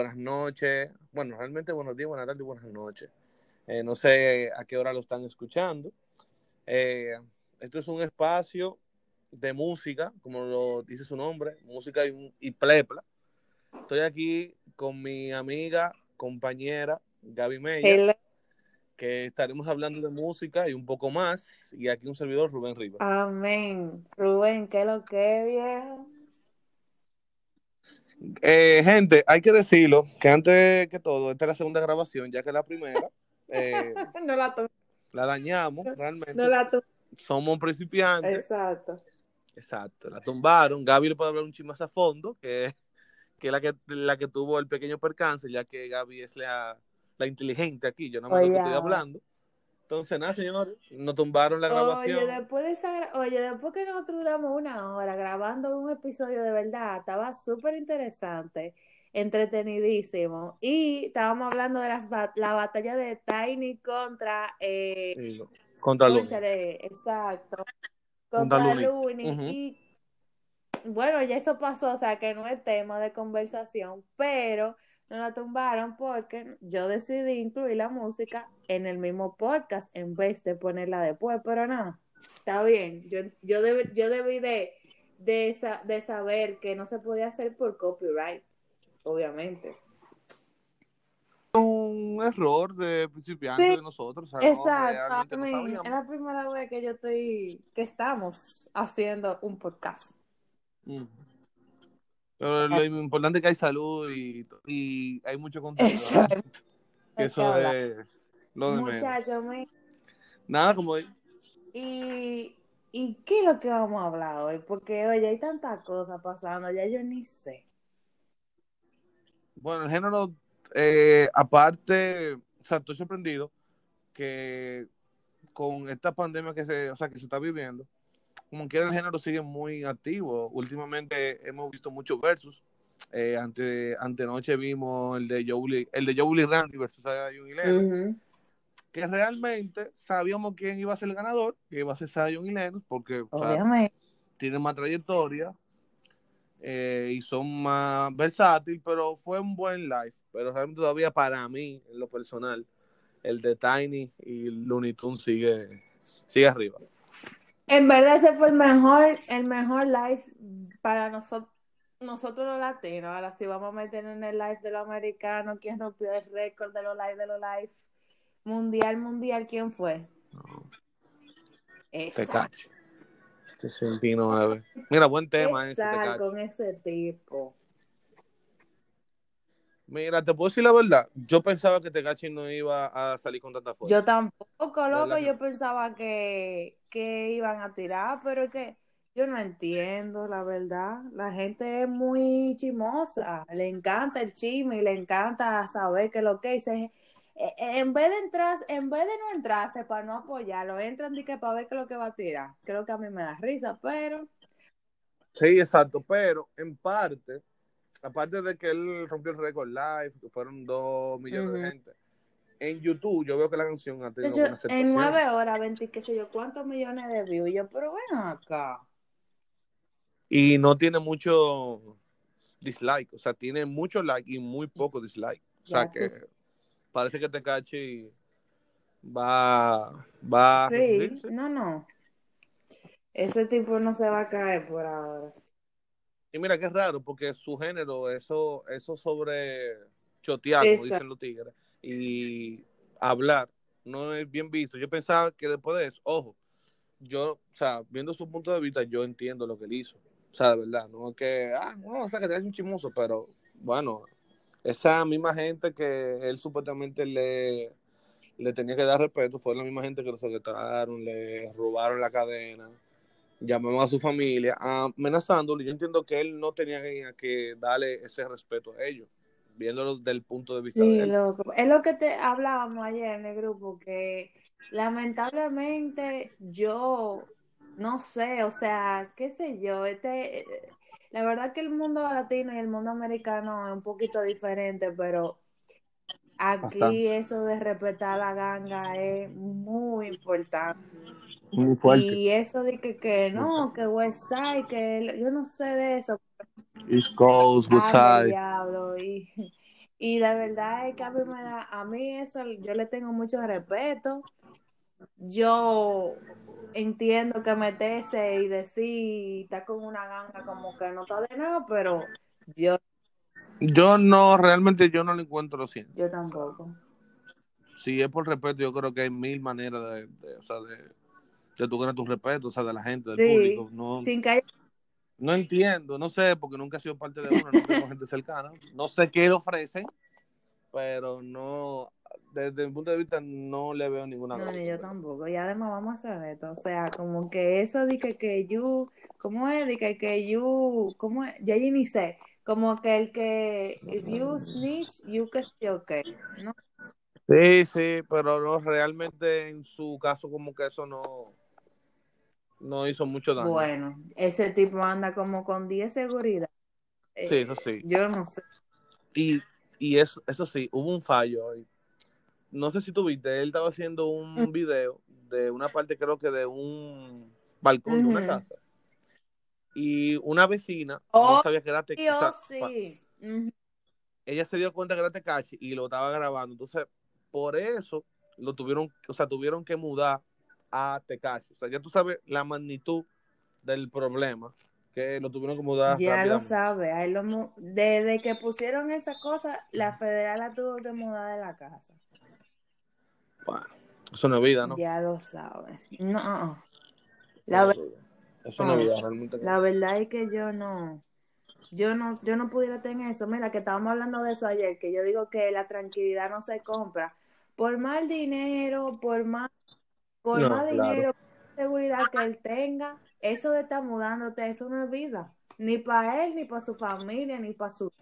buenas noches. Bueno, realmente buenos días, buenas tardes y buenas noches. Eh, no sé a qué hora lo están escuchando. Eh, esto es un espacio de música, como lo dice su nombre, música y, y plepla. Estoy aquí con mi amiga, compañera Gaby Meyer, que estaremos hablando de música y un poco más. Y aquí un servidor, Rubén Rivas. Amén. Rubén, ¿qué es lo que viejo? Eh, gente, hay que decirlo que antes que todo, esta es la segunda grabación, ya que la primera eh, no la la dañamos realmente. no la tu- Somos principiantes. Exacto. Exacto, la tumbaron. Gaby le puede hablar un chisme más a fondo, que, que es la que, la que tuvo el pequeño percance, ya que Gaby es la, la inteligente aquí, yo no me lo que estoy hablando. Entonces, nada, señores, nos tumbaron la grabación. Oye, después de esa, oye, después que nosotros duramos una hora grabando un episodio de verdad, estaba súper interesante, entretenidísimo. Y estábamos hablando de las la batalla de Tiny contra eh, Sí, contra. Cónchale, exacto. Contra Contra. Y bueno, ya eso pasó, o sea que no es tema de conversación, pero no la tumbaron porque yo decidí incluir la música en el mismo podcast en vez de ponerla después, pero no, está bien. Yo, yo, deb- yo debí de, de, sa- de saber que no se podía hacer por copyright, obviamente. un error de principiantes Sí, de nosotros. o sea, no, Exacto, no es la primera vez que yo estoy, que estamos haciendo un podcast. Mm. Pero lo importante es que hay salud y, y hay mucho contenido. Exacto. Que Eso es lo de. Muchachos, me- Nada, como ¿y, ¿y qué es lo que vamos a hablar hoy? Porque, oye, hay tantas cosas pasando, ya yo ni sé. Bueno, el género, eh, aparte, o sea, estoy sorprendido que con esta pandemia que se, o sea, que se está viviendo, como quiera el género sigue muy activo. Últimamente hemos visto muchos versus. Eh, ante, antenoche vimos el de Joe el de Joe Randy versus y Lennox, que realmente sabíamos quién iba a ser el ganador, que iba a ser Zion y Lennox, porque o sea, Obviamente. tienen más trayectoria eh, y son más versátiles, pero fue un buen live. Pero realmente todavía para mí, en lo personal, el de Tiny y Looney Tunes sigue, sigue arriba. En verdad ese fue el mejor, el mejor live para nosotros, nosotros los latinos. Ahora sí vamos a meter en el live de los americanos, quién rompió el récord de los live de los live. Mundial, mundial, ¿quién fue? Esa. Tecachi. 69. Mira, buen tema ese Tecachi. con ese tipo. Mira, te puedo decir la verdad. Yo pensaba que Tecachi no iba a salir con tanta fuerza. Yo tampoco, loco, ¿Verdad que yo pensaba que, que iban a tirar, pero es que yo no entiendo, la verdad. La gente es muy chimosa, le encanta el chisme y le encanta saber que lo que dice. Eh, En vez de entrar, en vez de no entrarse para no apoyarlo, entran y que para ver qué es lo que va a tirar. Creo que a mí me da risa, pero Sí, exacto, pero en parte, aparte de que él rompió el récord live, que fueron dos millones de gente, en YouTube yo veo que la canción ha tenido aceptación. en nueve horas, 20, qué sé yo, cuántos millones de views. Yo, pero ven acá. Y no tiene mucho dislike, o sea, tiene mucho like y muy poco dislike. O sea Ya tú- que parece que Tecachi va, va a Sí, no, no. Ese tipo no se va a caer por ahora. Y mira que es raro, porque su género, eso, eso sobre chotear, como dicen los tigres, y hablar, no es bien visto. Yo pensaba que después de eso, ojo, yo, o sea, viendo su punto de vista, yo entiendo lo que él hizo. O sea, de verdad, no es que, ah, no, o sea, que te un chismoso, pero bueno, esa misma gente que él supuestamente le, le tenía que dar respeto, fue la misma gente que lo secretaron, le robaron la cadena, llamaron a su familia amenazándolo. Yo entiendo que él no tenía que, darle ese respeto a ellos, viéndolo desde el punto de vista de él. loco. Es lo que te hablábamos ayer en el grupo, que lamentablemente yo no sé, o sea, qué sé yo, este, la verdad que el mundo latino y el mundo americano es un poquito diferente, pero aquí Bastante. eso de respetar la ganga es muy importante. Muy fuerte. Y eso de que, que no, que Westside, que el- yo no sé de eso. East Coast, diablo. Y Y la verdad es que a mí me da, a mí eso, yo le tengo mucho respeto. Yo entiendo que meterse y decir, está con una ganga como que no está de nada, pero yo... Yo no, realmente yo no lo encuentro así. Yo tampoco. Si es por respeto, yo creo que hay mil maneras de, de o sea, de, de tú ganar tu respeto, o sea, de la gente, del Sí, público. No, sin que haya- no entiendo, no sé, porque nunca he sido parte de uno, no tengo gente cercana. No sé qué le ofrecen, pero no, desde mi punto de vista, no le veo ninguna No, cosa. ni yo tampoco. Y además vamos a hacer esto. O sea, como que eso de que, que you, ¿cómo es? De que, que you, ¿cómo es? Ya yo ni sé. Como que el que, if you snitch, you que yo qué. ¿no? Sí, sí, pero no, realmente en su caso como que eso no, no hizo mucho daño. Bueno, ese tipo anda como con 10 seguridad. Eh, Sí, eso sí. Yo no sé. Y, y eso, eso sí, hubo un fallo hoy. No sé si tú viste, él estaba haciendo un Mm. video de una parte, creo que de un balcón de una casa. Y una vecina Oh, no sabía que era sí. Ujú. Ella se dio cuenta que era Tecachi y lo estaba grabando. Entonces, por eso lo tuvieron, o sea, tuvieron que mudar a Tecachi. O sea, ya tú sabes la magnitud del problema, que lo tuvieron que mudar Ya lo sabe. ahí lo Desde que pusieron esa cosa, la federal la tuvo que mudar de la casa. Bueno, eso no es vida, ¿no? Ya lo sabe. No. La, Eso no es vida, realmente. la verdad es que yo no, yo no, yo no pudiera tener eso. Mira, que estábamos hablando de eso ayer, que yo digo que la tranquilidad no se compra. Por más dinero, por más, por No, más claro. dinero, por más seguridad que él tenga, eso de estar mudándote, eso no es vida. Ni para él, ni para su familia, ni para su...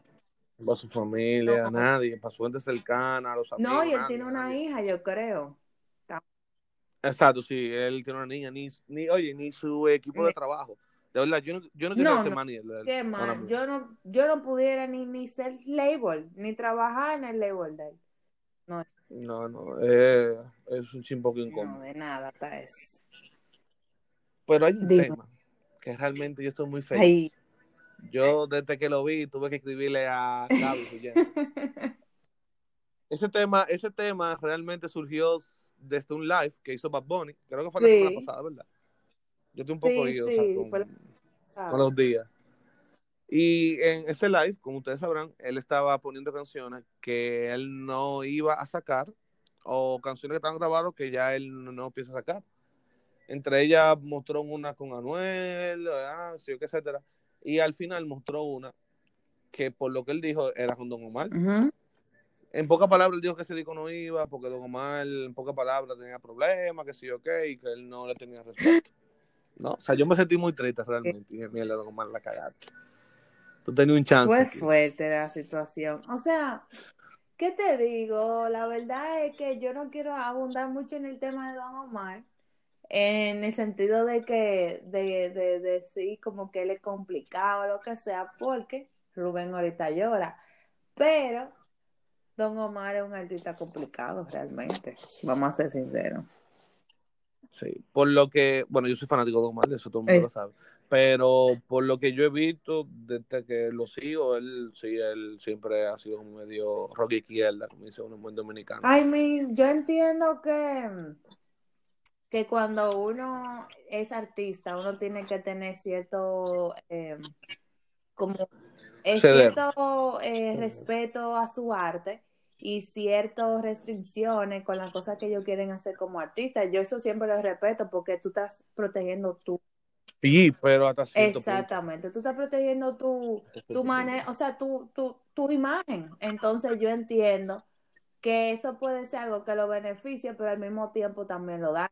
Para su familia, No. nadie, para su gente cercana, a los amigos. No, y él nadie, tiene una nadie. hija, yo creo. Exacto, sí, él tiene una niña, ni, ni oye, ni su equipo de trabajo. De verdad, yo no, yo no quiero No, no. de él, Qué mal. Yo no, yo no pudiera ni, ni ser label, ni trabajar en el label de él. No, no, eh, es un chimpo que No, incómodo. de nada, hasta es. Pero hay un Dime. tema que realmente yo estoy muy feliz. Ay. Yo desde que lo vi tuve que escribirle a Gaby. Ese tema, ese tema realmente surgió desde un live que hizo Bad Bunny. Creo que fue la Sí. semana pasada, ¿verdad? Yo estoy un poco Sí, ido, o sí, sea, con, la- con los días. Y en ese live, como ustedes sabrán, él estaba poniendo canciones que él no iba a sacar o canciones que estaban grabadas que ya él no, no piensa sacar. Entre ellas mostró una con Anuel, ah, sí, etcétera. Y al final mostró una que por lo que él dijo era con Don Omar. En pocas palabras, él dijo que ese disco no iba porque Don Omar, en pocas palabras, tenía problemas, que sí, ok, y que él no le tenía respeto. ¿No? O sea, yo me sentí muy triste realmente. Y mierda, Don Omar, la cagaste. Tú tenías un chance. Fue aquí. fuerte la situación. O sea, ¿qué te digo? La verdad es que yo no quiero abundar mucho en el tema de Don Omar, en el sentido de que, de, de, de decir como que él es complicado o lo que sea, porque Rubén ahorita llora. Pero Don Omar es un artista complicado realmente, vamos a ser sinceros. Sí, por lo que, bueno, yo soy fanático de Don Omar, de eso todo el mundo Es- lo sabe. Pero por lo que yo he visto, desde que lo sigo, él sí, él siempre ha sido como medio rock izquierda, como dice uno en buen dominicano. I mean, yo entiendo que, que cuando uno es artista, uno tiene que tener cierto, eh, como, eh, cierto eh, respeto a su arte y ciertas restricciones con las cosas que ellos quieren hacer como artista. Yo eso siempre lo respeto porque tú estás protegiendo tu, Sí, pero hasta cierto punto. exactamente, tú estás protegiendo tu, tu punto. manera, o sea, tu, tu, tu imagen. Entonces yo entiendo que eso puede ser algo que lo beneficie, pero al mismo tiempo también lo da.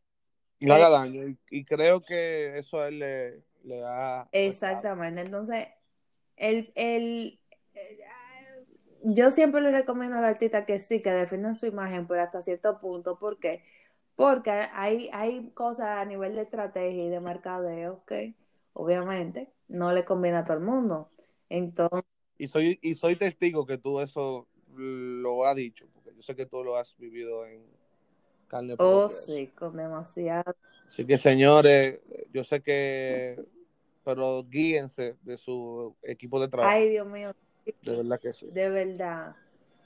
Le haga daño. Y, y creo que eso a él le, le ha. Exactamente. Entonces, el, el, eh, yo siempre le recomiendo al artista que sí, que defiendan su imagen, pero hasta cierto punto. ¿Por qué? Porque hay, hay cosas a nivel de estrategia y de mercadeo que obviamente no le conviene a todo el mundo. Entonces, Y soy, y soy testigo que tú eso lo has dicho, porque yo sé que tú lo has vivido en carne oh propia. sí, con demasiado. Así que, señores, yo sé que. Pero guíense de su equipo de trabajo. Ay, Dios mío, De verdad que sí. de verdad.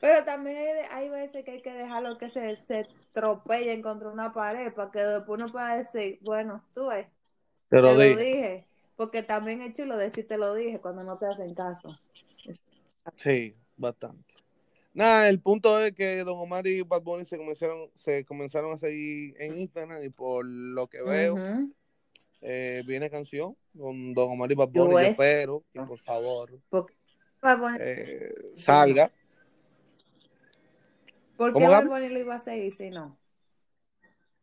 Pero también hay, hay veces que hay que dejarlo que se, se tropellen contra una pared para que después uno pueda decir, bueno, tú ves, Te te lo lo dije. dije. Porque también es chulo decir te lo dije cuando no te hacen caso. Sí, bastante. Nada, el punto es que Don Omar y Bad Bunny se comenzaron, se comenzaron a seguir en Instagram y por lo que veo, eh, viene canción con Don Omar y Bad Bunny. Yo espero que por favor eh, salga. ¿Por ¿Cómo, qué Bad? Bunny lo iba a seguir si no?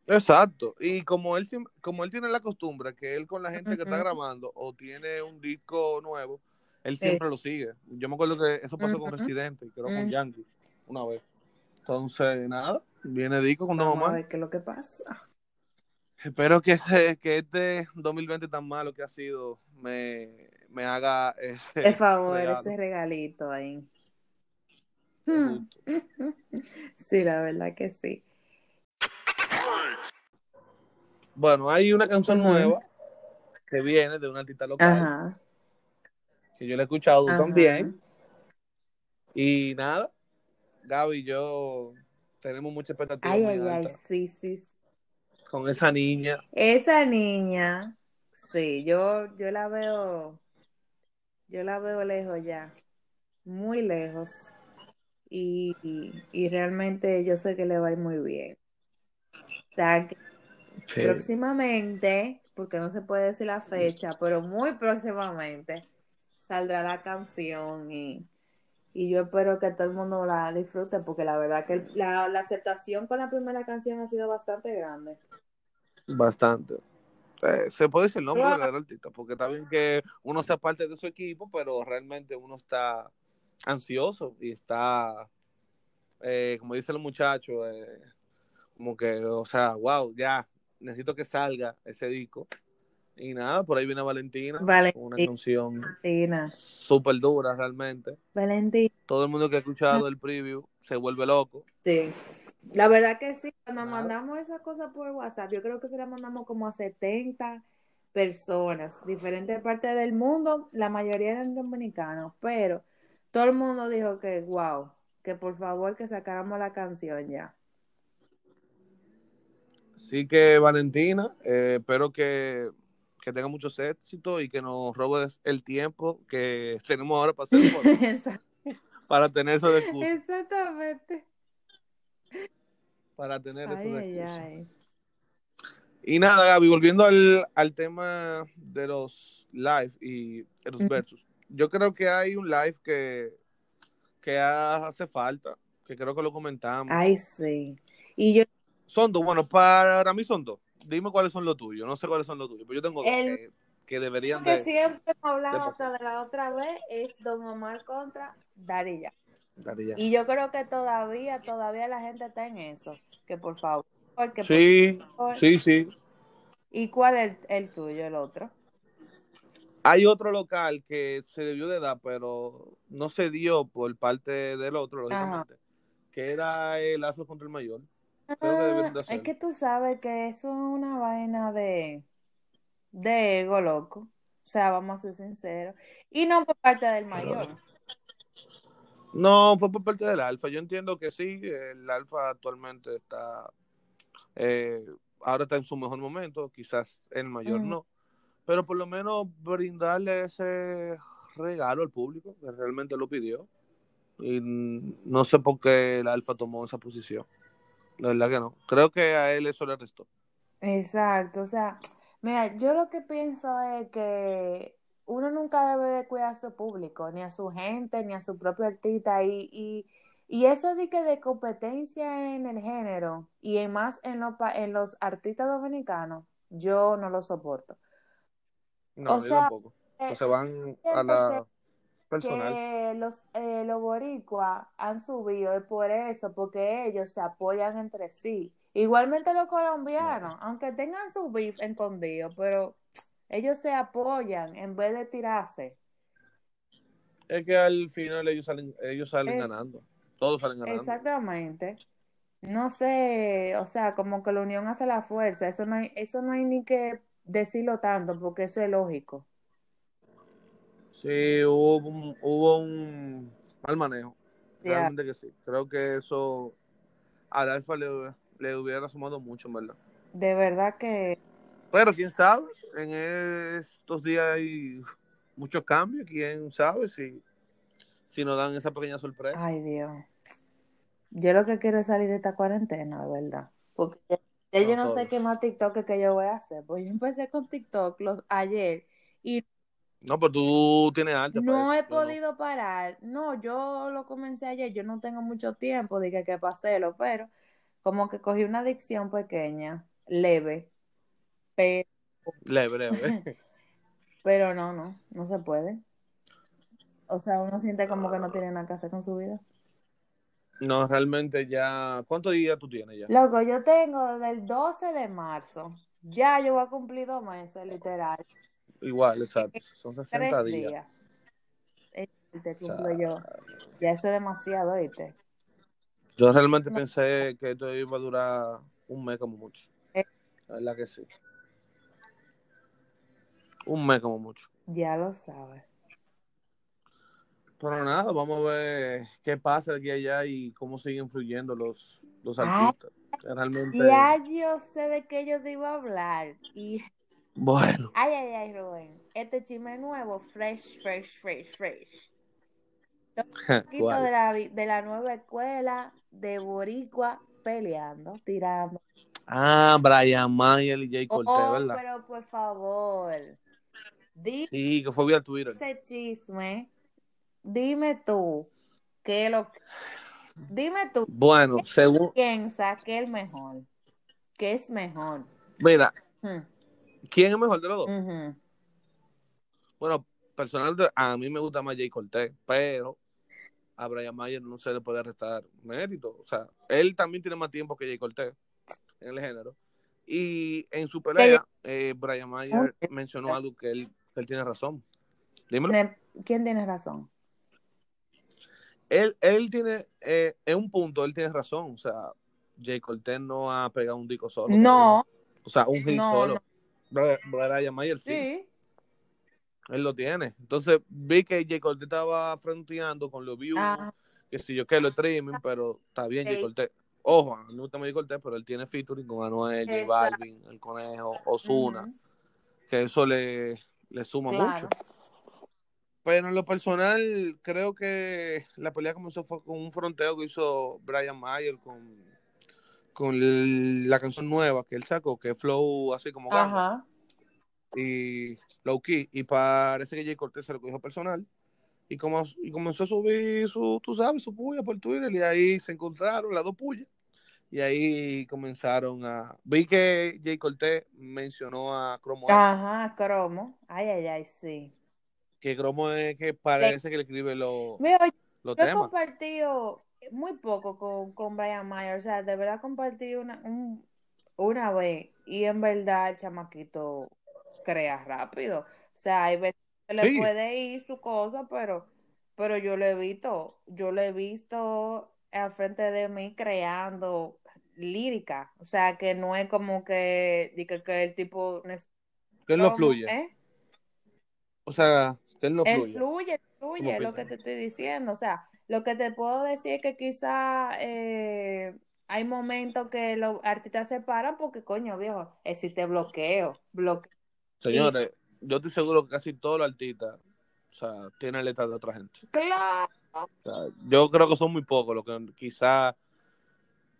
Exacto. Y como él, como él tiene la costumbre que él con la gente que está grabando o tiene un disco nuevo, él Sí. siempre lo sigue. Yo me acuerdo que eso pasó con Ujú. Residente y creo con Ujú. Yankee una vez. Entonces, nada, viene disco con Don Vamos a Omar. ver qué es lo que pasa. Espero que, ese, que este 2020 tan malo que ha sido me, me haga ese Por favor, regalo. ese regalito ahí. Hmm. Sí, la verdad que sí. Bueno, hay una canción nueva que viene de una artista local Ajá. Que yo la he escuchado ajá. también. Y nada, Gaby y yo tenemos mucha expectativa Ay, ay, sí, sí, sí. con esa niña. Esa niña, sí, yo, yo la veo, yo la veo lejos ya, muy lejos. Y, y, y realmente yo sé que le va a ir muy bien. O sea, que Sí. próximamente, porque no se puede decir la fecha, pero muy próximamente saldrá la canción y, y yo espero que todo el mundo la disfrute porque la verdad que la, la aceptación con la primera canción ha sido bastante grande. Bastante. Eh, se puede decir el nombre Claro. del artista, porque está bien que uno sea parte de su equipo, pero realmente uno está ansioso y está, eh, como dicen los muchachos, eh, como que, o sea, wow, ya, necesito que salga ese disco. Y nada, por ahí viene Valentina, con una Valentina, canción Valentina, súper dura realmente. Valentina, Todo el mundo que ha escuchado el preview se vuelve loco. sí. La verdad que sí, cuando Nada. mandamos esa cosa por WhatsApp, yo creo que se la mandamos como a 70 personas, diferentes partes del mundo, la mayoría eran dominicanos, pero todo el mundo dijo que, wow, que por favor que sacáramos la canción ya. Así que Valentina, eh, espero que, que tenga muchos éxitos y que nos robes el tiempo que tenemos ahora para hacer Esa- para tener esos recursos. Exactamente. Para tener recursos. ay. Y nada, Gaby, volviendo al, al tema de los live y de los Ujú. versus. Yo creo que hay un live que, que hace falta, que creo que lo comentamos. Ay, sí. Y yo, Son dos, bueno, para mí son dos. Dime cuáles son los tuyos. No sé cuáles son los tuyos, pero yo tengo dos El- que, que deberían que de... siempre hemos hablado de- hasta de la otra vez es Don Omar contra Darilla. Y yo creo que todavía, todavía la gente está en eso. Que por favor, que por Sí, favor. sí, sí. ¿Y cuál es el, el tuyo, el otro? Hay otro local que se debió de dar, pero no se dio por parte del otro, lógicamente, que era el Lazo contra el Mayor. Que Ah, es que tú sabes que eso es una vaina de, de ego, loco. O sea, vamos a ser sinceros. Y no por parte del mayor. No, fue por parte del Alfa. Yo entiendo que sí, el Alfa actualmente está, eh, ahora está en su mejor momento, quizás el Mayor Ujú. no, pero por lo menos brindarle ese regalo al público que realmente lo pidió. Y mm, no sé por qué el Alfa tomó esa posición. La verdad que no. Creo que a él eso le restó. Exacto, o sea, mira, yo lo que pienso es que uno nunca debe de cuidar a su público, ni a su gente, ni a su propio artista, y, y, y eso de que de competencia en el género, y en más en, los pa- en los artistas dominicanos, yo no lo soporto. No, O yo sea, tampoco. Eh, Pues se van a la personal. que los, eh, los boricuas han subido es por eso, porque ellos se apoyan entre sí. Igualmente los colombianos, aunque tengan su beef escondido, pero ellos se apoyan en vez de tirarse. Es que al final ellos salen, ellos salen Es- ganando. Todos salen ganando. Exactamente. No sé, o sea, como que la unión hace la fuerza. Eso no hay, eso no hay ni que decirlo tanto, porque eso es lógico. Sí, hubo un, hubo un mal manejo. Ya. Realmente que sí. Creo que eso al Alfa le, le hubiera sumado mucho, en verdad. De verdad que Pero quién sabe, en estos días hay muchos cambios, quién sabe si, si nos dan esa pequeña sorpresa. Ay, Dios. Yo lo que quiero es salir de esta cuarentena, de verdad. Porque ya, ya yo No sé qué más TikTok que yo voy a hacer. Pues yo empecé con TikTok los, ayer y No, pero tú tienes arte no he no. podido parar. No, yo lo comencé ayer. Yo no tengo mucho tiempo de que, que paselo, pero como que cogí una adicción pequeña, leve, pero, Leve, leve. pero no, no, no se puede. O sea, uno siente como que no tiene nada que hacer con su vida. No, realmente ya. ¿Cuántos días tú tienes ya? Loco, yo tengo del 12 de marzo. Ya yo voy a cumplir dos meses, literal. Igual, exacto. Son 60 Tres días. días. Te cumplo yo. Ya eso es demasiado, ¿viste? yo realmente No, pensé que esto iba a durar un mes como mucho. eh, La verdad que sí. Un mes como mucho. ya lo sabes. Pero nada, vamos a ver qué pasa aquí y allá y cómo siguen fluyendo los, los Ay, artistas. Realmente, ya yo sé de qué yo te iba a hablar. Y, bueno, ay, ay, ay, Rubén. Este chisme nuevo, fresh, fresh, fresh, fresh. Un poquito de la, de la nueva escuela de Boricua peleando, tirando. Ah, Brian Mayer y Jay Cortez, Oh, ¿verdad? pero por favor, di Sí, que fue vía Twitter. ese chisme. Dime tú, ¿qué es lo que- Dime tú, Bueno, según, piensa que es mejor? ¿Qué es mejor? mira, Hmm, ¿quién es mejor de los dos? Bueno, personalmente a mí me gusta más Jay Cortez, pero a Brian Mayer no se le puede restar mérito. O sea, él también tiene más tiempo que Jay Cortez en el género. Y en su pelea, eh, Brian Mayer mencionó algo que él, que él tiene razón. Dímelo. ¿Quién tiene razón? Él, él tiene, eh, en un punto, él tiene razón. O sea, Jay Cortez no ha pegado un disco solo. No, O sea, un hit no, solo. no. Brian Mayer sí. Sí. Él lo tiene. Entonces vi que J. Cortez estaba fronteando con los views, Ah, que si yo que lo streaming, pero está bien J. Cortez. Ojo, a mí me gusta J. Cortez, pero él tiene featuring con Anuel, J. Balvin, El Conejo, Ozuna, Ujú, que eso le, le suma Claro. mucho. Pero en lo personal, creo que la pelea comenzó fue con un fronteo que hizo Brian Mayer con, con el- la canción nueva que él sacó, que es Flow así como Ajá. y low key y parece que Jay Cortez se lo cogió personal. Y como y comenzó a subir su tú sabes su puya por Twitter y ahí se encontraron las dos puyas. Y ahí comenzaron a vi que Jay Cortez mencionó a Cromo Ajá, cromo. Ay, ay, ay, sí. que Cromo es que parece que le escribe los Mira, los yo he compartido muy poco con, con Brian Mayer, o sea, de verdad compartí una, un- una vez y en verdad el chamaquito crea rápido. O sea, hay veces que le puede ir su cosa, pero, pero yo lo he visto, yo lo he visto al frente de mí creando lírica, o sea, que no es como que, que, que el tipo que él no fluye ¿eh? o sea que él no fluye fluye, él ¿Cómo fluye, es lo que te estoy diciendo. O sea, lo que te puedo decir es que quizá eh, hay momentos que los artistas se paran porque, coño, viejo, existe bloqueo, bloqueo. Y señores yo estoy seguro que casi todos los artistas o sea tienen letras de otra gente claro, O sea, yo creo que son muy pocos los que quizás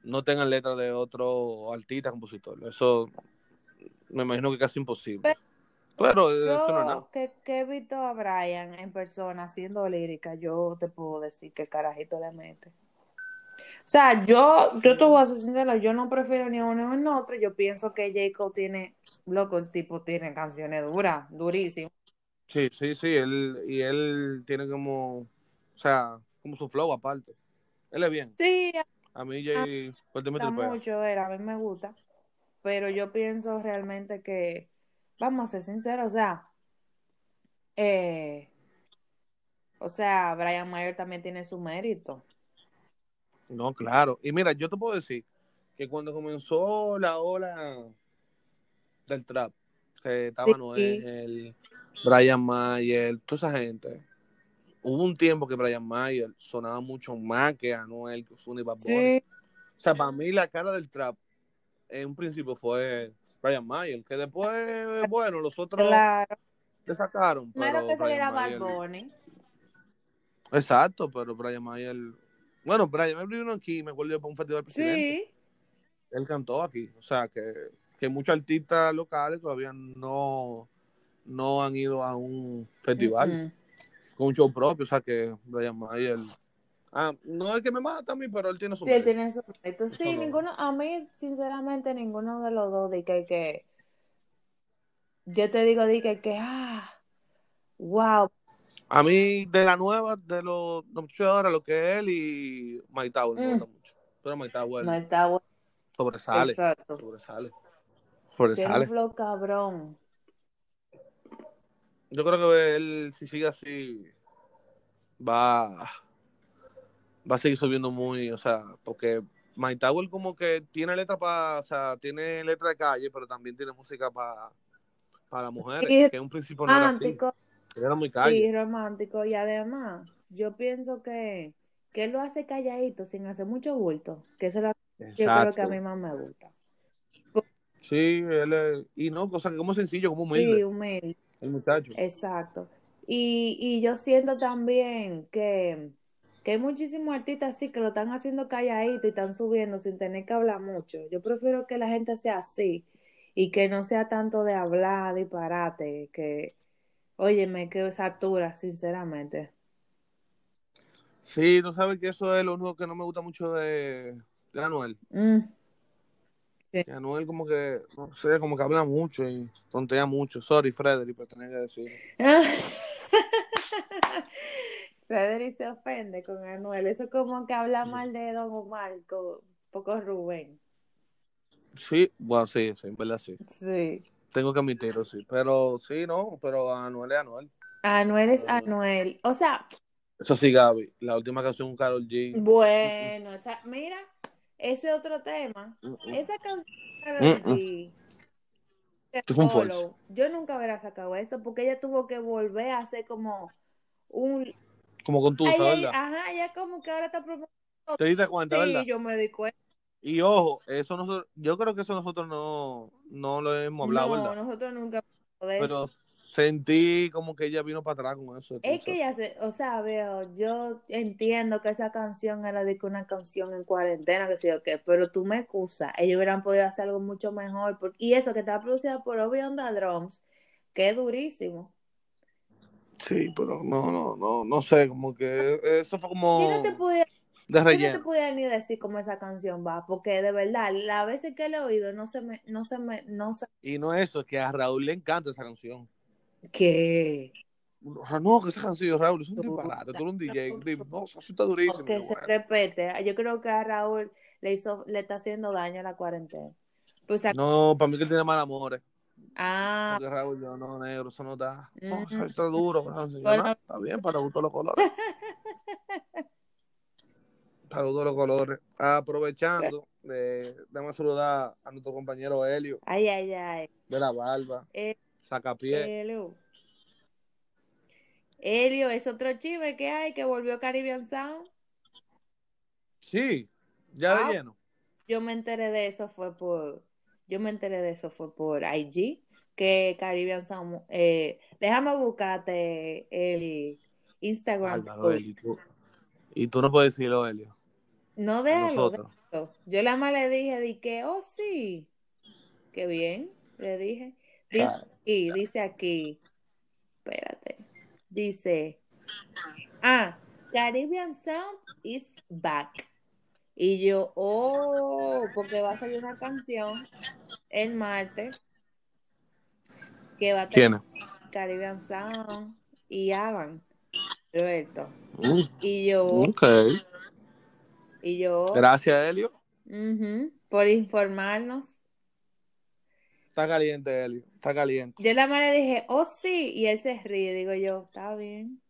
no tengan letras de otro artista compositor. Eso me imagino que casi imposible. pero Pero eso no es nada. yo que, que he visto a Brian en persona haciendo lírica, yo te puedo decir que carajito le mete. O sea, yo, yo te voy a ser sincera, yo no prefiero ni uno ni otro. Yo pienso que J. Cole tiene, loco, el tipo tiene canciones duras, durísimas. Sí, sí, sí. Él, y él tiene como, o sea, como su flow aparte. Él es bien. Sí, A mí a Jay Cortez me gusta mucho él, a mí me gusta, pero yo pienso realmente que, vamos a ser sinceros, o sea, eh, o sea, Brian Mayer también tiene su mérito. No, claro. Y mira, yo te puedo decir que cuando comenzó la ola del trap, que estaba Sí, Noel, Brian Mayer, toda esa gente, hubo un tiempo que Brian Mayer sonaba mucho más que Anuel, que Ozuna y Bad Bunny. Sí, O sea, para mí la cara del trap en un principio fue Brian Mayer, que después, bueno, los otros claro. le sacaron. Pero que Bad Mayer- Bunny. Exacto, pero Brian Mayer. Bueno, Brian Mayer vino aquí, me acuerdo para un festival presidente. Sí, Él cantó aquí. O sea, que, que muchos artistas locales todavía no, no han ido a un festival con un show propio. O sea, que Brian Mayer. Ah, no es que me mata a mí, pero él tiene su. Sí, él tiene su mérito. Sí, no. ninguno, a mí, sinceramente, ninguno de los dos, de que, que, yo te digo, de que, que, ah, wow, A mí, de la nueva, de los muchachos de ahora, lo que es él y Tower me Mm. gusta mucho. Pero Mike Tower no bueno. sobresale. Exacto. Sobresale. Tiene un Sobresale. flow cabrón. Yo creo que él, si sigue así, va, va a seguir subiendo muy, o sea, porque Mike Tower como que tiene letra para, o sea, tiene letra de calle, pero también tiene música para para las mujeres, Sí, que en un principio no era así, era muy calle. sí, romántico. Y además, yo pienso que, que él lo hace calladito, sin hacer mucho bulto. Que eso es lo que yo creo que a mí más me gusta. Sí, él es, y no, cosa que como sencillo, como humilde, Sí, humilde. el muchacho. Exacto. Y, y yo siento también que, que hay muchísimos artistas así que lo están haciendo calladito y están subiendo sin tener que hablar mucho. Yo prefiero que la gente sea así y que no sea tanto de hablar, disparate, que, oye, me quedo satura, sinceramente. Sí, tú sabes que eso es lo único que no me gusta mucho de, de Anuel. Mm, Que Anuel como que, no sé, como que habla mucho y tontea mucho. Sorry, Frederick, pero tenía que decir. Frederick se ofende con Anuel. Eso es como que habla mal de Don Omar, con poco Rubén. Sí, bueno, sí, sí, en verdad sí. Sí. Tengo que admitirlo, sí. Pero sí, no, pero Anuel es Anuel. Anuel es Anuel. O sea, Eso sí, Gaby. La última canción, Carol G. bueno, esa, mira, ese otro tema. Esa canción Mm, mm. G, yo nunca hubiera sacado eso porque ella tuvo que volver a hacer como un... Como con tu, Ay, ay, ¿verdad? ajá, ella como que ahora está promoviendo. ¿Te diste cuenta, Sí, verdad? yo me di cuenta. Y ojo, eso nosotros, yo creo que eso nosotros no, no lo hemos hablado, No, ¿verdad? nosotros nunca eso. Pero sentí como que ella vino para atrás con eso. Es que ya se, o sea, veo, yo entiendo que esa canción era de que una canción en cuarentena, que sé yo qué, pero tú me excusas, ellos hubieran podido hacer algo mucho mejor, por- y eso que está producida por Obi Onda Drums, que es durísimo. Sí, pero no, no, no, no sé, como que eso fue como Yo no te pudiera, de yo no te relleno. pudiera ni decir cómo esa canción va, porque de verdad, las veces que la he oído, no se me, no se me, no sé Y no eso, es que a Raúl le encanta esa canción. qué, no, que esa canción, Raúl, es un disparate. Tú eres un DJ. No, eso está durísimo. que se repete. Yo creo que a Raúl le hizo, le está haciendo daño a la cuarentena. Pues, No, para mí que tiene mal amores. Ah, Porque Raúl, yo no, negro, eso no da. No, Ujú. eso está duro. Bueno. No, está bien, para gustos los colores. para gustos los colores. Aprovechando, eh, damos saludar a nuestro compañero Helio ay, ay, ay. de la barba. Eh, Sacapié. Helio. Helio es otro chive que hay que volvió Caribbean Sound. Sí, ya Ah. de lleno. Yo me enteré de eso fue por, yo me enteré de eso fue por IG, que Caribbean Sound, eh, déjame buscarte el Instagram. Bárbaro, Helio. y tú- Y tú no puedes decirlo, Helio. No algo, Nosotros. Yo la más le dije, di que, oh sí, qué bien, le dije. Dice Claro. aquí, dice aquí, espérate, dice, ah, Caribbean Sound is back. Y yo, oh, porque va a salir una canción el martes que va a ¿Quién tener Caribbean Sound y Avan, Roberto. Y yo, Mm, ok. y yo, Gracias, Helio. ujú, por informarnos. Está caliente, Helio. Está caliente. Yo la le dije, oh sí, y él se ríe, digo yo, está bien.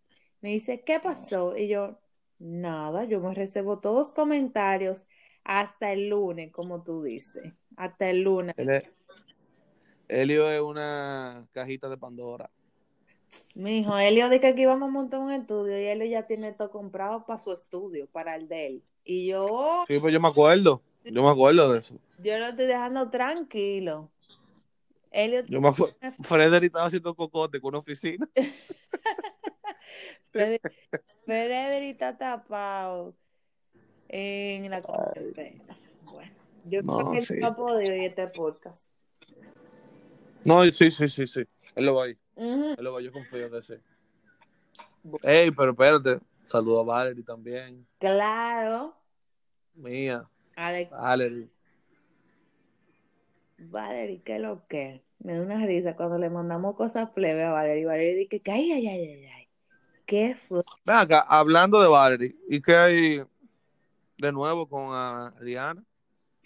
Me dice, ¿qué pasó? Y yo, nada, yo me reservo todos los comentarios hasta el lunes, como tú dices, hasta el lunes. Él es- Helio es una cajita de Pandora. Mi hijo, Elio dice que aquí vamos a montar un estudio y Elio ya tiene todo comprado para su estudio, para el de él. Y yo, Sí, pues yo me acuerdo. Yo me acuerdo de eso. yo lo estoy dejando tranquilo. Elio, Yo me acuerdo. Frederick estaba haciendo cocote con una oficina. Frederick está tapado en la cuarentena. Bueno, yo No, creo que sí. no ha podido ir a este podcast. No, sí, sí, sí, sí. Él lo va ahí. Ujú. Él lo va, yo confío que sí. Ey, pero espérate. Saludo a Valerie también. Claro. Mía. Alex, Valerie. Valerie, ¿qué es lo que? Me da una risa cuando le mandamos cosas plebe a Valerie. Valerie dice que ay, ay, ay, ay, ay. ¿Qué fue? Ven acá, hablando de Valerie, ¿y qué hay de nuevo con Adriana?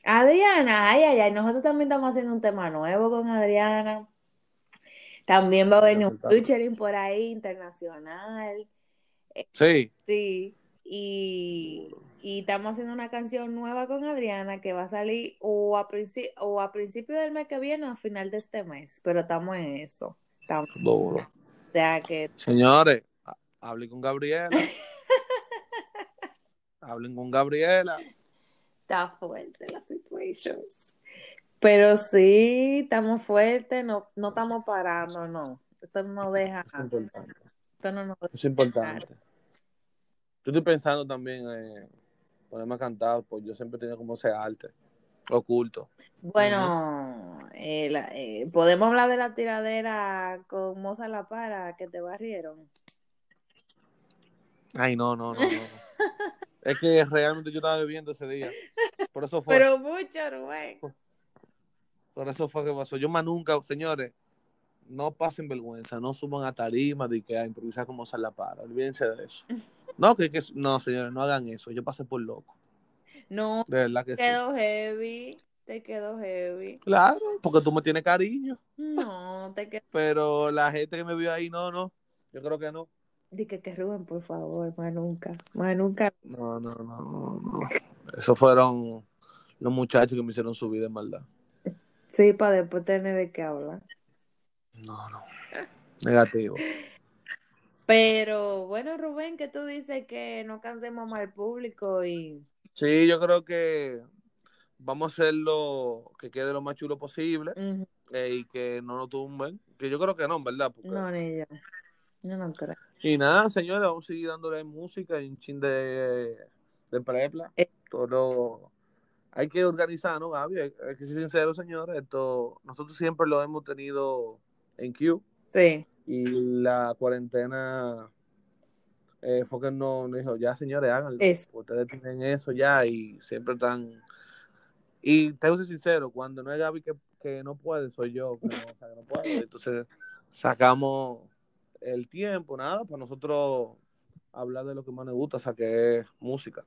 Adriana, ay, ay, ay. Nosotros también estamos haciendo un tema nuevo con Adriana. También va a venir un featuring por ahí internacional. Sí. Sí. Y, y estamos haciendo una canción nueva con Adriana que va a salir o a, o a principio del mes que viene o a final de este mes. Pero estamos en eso. Estamos, Duro. o sea que Señores, ha- hablen con Gabriela. hablen con Gabriela. Está fuerte la situación. Pero sí, estamos fuertes, no, no estamos parando, no. Esto no deja, Es importante. esto no nos Es importante. Yo estoy pensando también en ponerme a cantar, pues yo siempre tenido como ese arte oculto. Bueno, eh, la- eh, podemos hablar de la tiradera con Moza La Para que te barrieron. Ay, no, no, no. no. es que realmente yo estaba bebiendo ese día. Por eso fue. Pero mucho, Rubén. Por eso fue que pasó. Yo más nunca, señores, no pasen vergüenza, no suban a tarima de que a improvisar como se la para. Olvídense de eso. No, que, que no, señores, no hagan eso. Yo pasé por loco. No, De verdad que sí. quedó heavy, te quedó heavy. Claro, porque tú me tienes cariño. No, te quedó. Pero la gente que me vio ahí, no, no. Yo creo que no. Dije que Rubén, por favor, más nunca, más nunca. No, no, no, no. Esos fueron los muchachos que me hicieron su vida en maldad. Sí, para después tener de qué hablar. No, no. Negativo. Pero bueno, Rubén, que tú dices que no cansemos más al público y Sí, yo creo que vamos a hacerlo que quede lo más chulo posible eh, y que no lo tumben. Que yo creo que no, en verdad. Porque... no, ni yo. Yo no creo. Y nada, señores, vamos a seguir dándole música y un chin de, de prepla. Eh. Todo hay que organizar, ¿no, Gaby? Hay, hay que ser sinceros, señores. Esto, nosotros siempre lo hemos tenido en Q Sí. y la cuarentena eh, fue que no nos dijo, ya, señores, háganlo. Es. Ustedes tienen eso ya y siempre están. Y te voy a ser sincero, cuando no es Gaby que, que no puede, soy yo que no, o sea, que no puedo. Entonces sacamos el tiempo, nada, para nosotros hablar de lo que más nos gusta, o sea, que es música.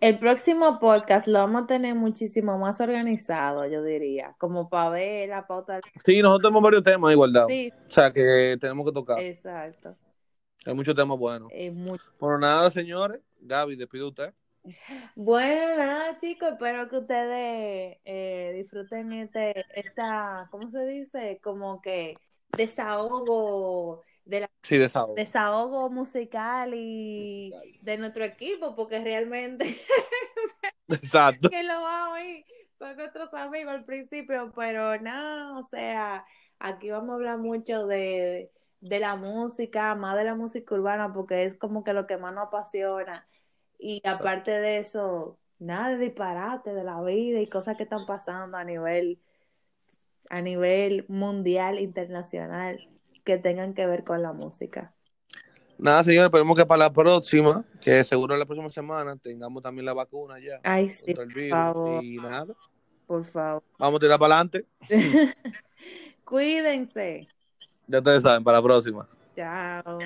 El próximo podcast lo vamos a tener muchísimo más organizado, yo diría, como para ver la pauta. Sí, nosotros tenemos varios temas igualdad. Sí, O sea, que tenemos que tocar. exacto. Hay muchos temas buenos. Muy... Bueno, nada, señores. Gaby, despide usted. Bueno, nada, chicos, espero que ustedes eh, disfruten este, esta, ¿cómo se dice? Como que desahogo de la Sí, desahogo. desahogo musical y de nuestro equipo, porque realmente Exacto. que lo va a oír son nuestros amigos al principio, pero no, o sea, aquí vamos a hablar mucho de, de la música, más de la música urbana, porque es como que lo que más nos apasiona. Y aparte de eso, nada de disparate de la vida y cosas que están pasando a nivel, a nivel mundial, internacional, que tengan que ver con la música. Nada, señores, esperemos que para la próxima, que seguro la próxima semana, tengamos también la vacuna ya Ay, sí, por favor, Y nada, por favor. vamos a tirar para adelante. Cuídense. Ya ustedes saben, para la próxima. Chao.